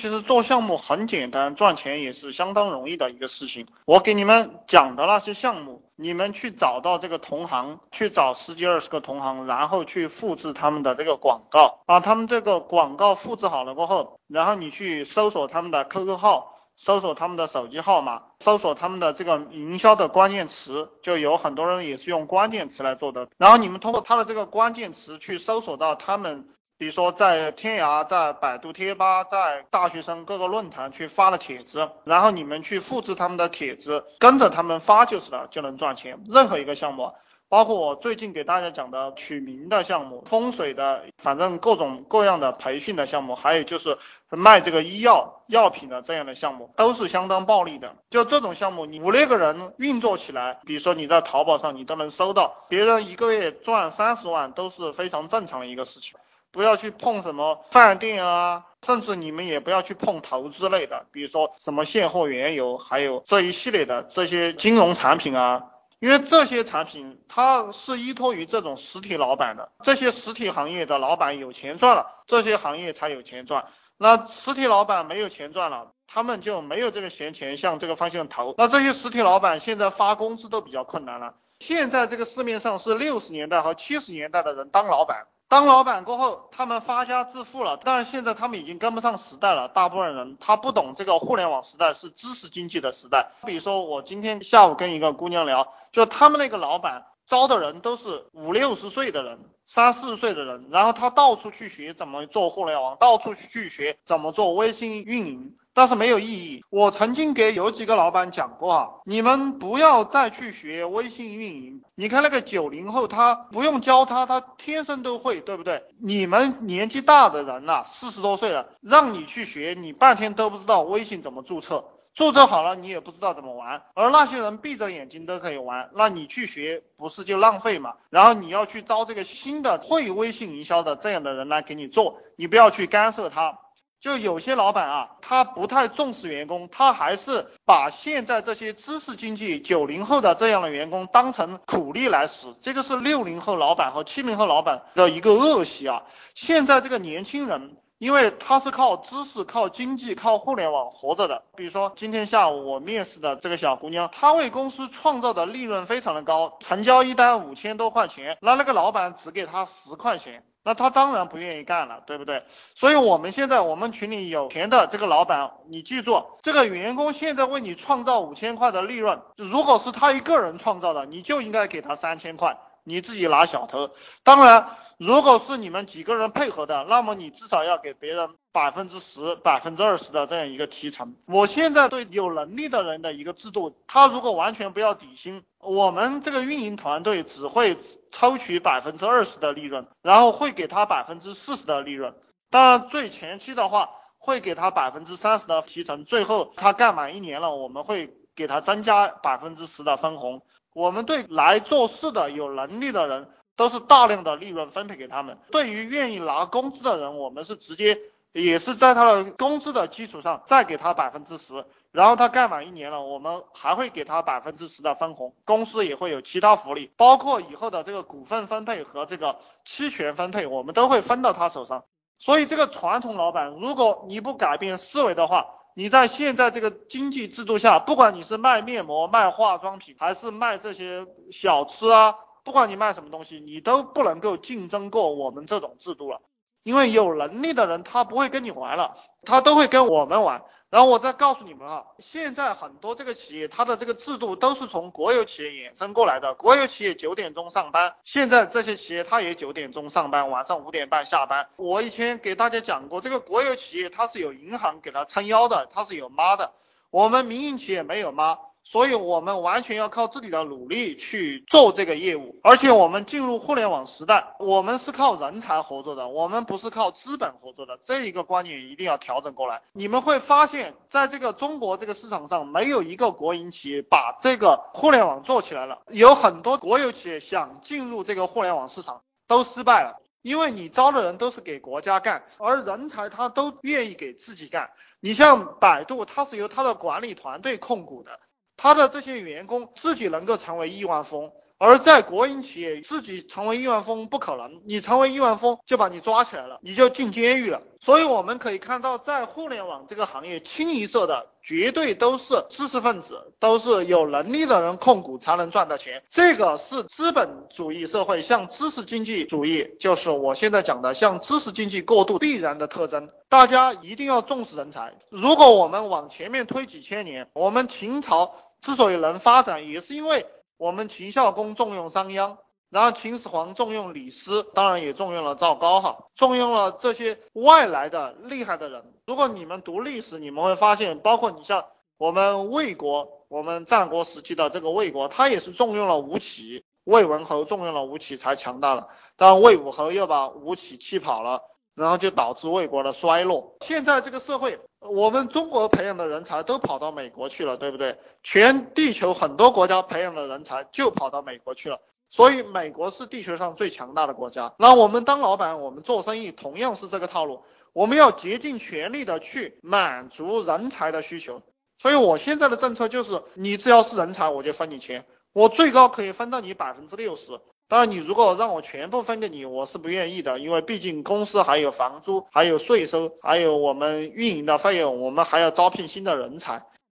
其实做项目很简单，赚钱也是相当容易的一个事情。我给你们讲的那些项目，你们去找到这个同行，去找十几二十个同行，然后去复制他们的这个广告，把他们这个广告复制好了过后，然后你去搜索他们的 QQ 号，搜索他们的手机号码，搜索他们的这个营销的关键词，就有很多人也是用关键词来做的。然后你们通过他的这个关键词去搜索到他们。比如说在天涯、在百度贴吧、在大学生各个论坛去发了帖子，然后你们去复制他们的帖子，跟着他们发就是了，就能赚钱。任何一个项目，包括我最近给大家讲的取名的项目、风水的，反正各种各样的培训的项目，还有就是卖这个医药药品的这样的项目，都是相当暴利的。就这种项目，你五六个人运作起来，比如说你在淘宝上你都能搜到，别人一个月赚三十万都是非常正常的一个事情。不要去碰什么饭店啊，甚至你们也不要去碰投资类的，比如说什么现货原油，还有这一系列的这些金融产品啊，因为这些产品它是依托于这种实体老板的，这些实体行业的老板有钱赚了，这些行业才有钱赚。那实体老板没有钱赚了，他们就没有这个闲钱向这个方向投。那这些实体老板现在发工资都比较困难了。现在这个市面上是六十年代和七十年代的人当老板。当老板过后，他们发家致富了，但是现在他们已经跟不上时代了。大部分人他不懂这个互联网时代是知识经济的时代。比如说，我今天下午跟一个姑娘聊，就他们那个老板招的人都是五六十岁的人，三四十岁的人，然后他到处去学怎么做互联网，到处去学怎么做微信运营。但是没有意义。我曾经给有几个老板讲过啊，你们不要再去学微信运营。你看那个九零后，他不用教他，他天生都会，对不对？你们年纪大的人呐，四十多岁了，让你去学，你半天都不知道微信怎么注册，注册好了你也不知道怎么玩。而那些人闭着眼睛都可以玩，那你去学不是就浪费嘛？然后你要去招这个新的会微信营销的这样的人来给你做，你不要去干涉他。就有些老板啊，他不太重视员工，他还是把现在这些知识经济九零后的这样的员工当成苦力来使，这个是六零后老板和七零后老板的一个恶习啊。现在这个年轻人，因为他是靠知识、靠经济、靠互联网活着的。比如说今天下午我面试的这个小姑娘，她为公司创造的利润非常的高，成交一单五千多块钱，那那个老板只给她十块钱。那他当然不愿意干了，对不对？所以我们现在我们群里有钱的这个老板，你记住，这个员工现在为你创造五千块的利润，如果是他一个人创造的，你就应该给他三千块，你自己拿小头。当然，如果是你们几个人配合的，那么你至少要给别人百分之十、百分之二十的这样一个提成。我现在对有能力的人的一个制度，他如果完全不要底薪，我们这个运营团队只会。抽取百分之二十的利润，然后会给他百分之四十的利润。当然，最前期的话会给他百分之三十的提成。最后他干满一年了，我们会给他增加百分之十的分红。我们对来做事的有能力的人都是大量的利润分配给他们。对于愿意拿工资的人，我们是直接也是在他的工资的基础上再给他百分之十。然后他干满一年了，我们还会给他百分之十的分红，公司也会有其他福利，包括以后的这个股份分配和这个期权分配，我们都会分到他手上。所以这个传统老板，如果你不改变思维的话，你在现在这个经济制度下，不管你是卖面膜、卖化妆品，还是卖这些小吃啊，不管你卖什么东西，你都不能够竞争过我们这种制度了。因为有能力的人他不会跟你玩了，他都会跟我们玩。然后我再告诉你们啊，现在很多这个企业它的这个制度都是从国有企业衍生过来的。国有企业九点钟上班，现在这些企业它也九点钟上班，晚上五点半下班。我以前给大家讲过，这个国有企业它是有银行给它撑腰的，它是有妈的。我们民营企业没有妈。所以，我们完全要靠自己的努力去做这个业务，而且我们进入互联网时代，我们是靠人才合作的，我们不是靠资本合作的，这一个观念一定要调整过来。你们会发现，在这个中国这个市场上，没有一个国营企业把这个互联网做起来了，有很多国有企业想进入这个互联网市场都失败了，因为你招的人都是给国家干，而人才他都愿意给自己干。你像百度，它是由它的管理团队控股的。他的这些员工自己能够成为亿万富翁，而在国营企业自己成为亿万富翁不可能，你成为亿万富翁就把你抓起来了，你就进监狱了。所以我们可以看到，在互联网这个行业，清一色的绝对都是知识分子，都是有能力的人控股才能赚到钱。这个是资本主义社会向知识经济主义，就是我现在讲的向知识经济过渡必然的特征。大家一定要重视人才。如果我们往前面推几千年，我们秦朝之所以能发展，也是因为我们秦孝公重用商鞅。然后秦始皇重用李斯，当然也重用了赵高哈，重用了这些外来的厉害的人。如果你们读历史，你们会发现，包括你像我们魏国，我们战国时期的这个魏国，他也是重用了吴起，魏文侯重用了吴起才强大了。当然魏武侯又把吴起气跑了，然后就导致魏国的衰落。现在这个社会，我们中国培养的人才都跑到美国去了，对不对？全地球很多国家培养的人才就跑到美国去了。所以美国是地球上最强大的国家。那我们当老板，我们做生意同样是这个套路。我们要竭尽全力的去满足人才的需求。所以我现在的政策就是，你只要是人才，我就分你钱，我最高可以分到你百分之六十。当然，你如果让我全部分给你，我是不愿意的，因为毕竟公司还有房租，还有税收，还有我们运营的费用，我们还要招聘新的人才。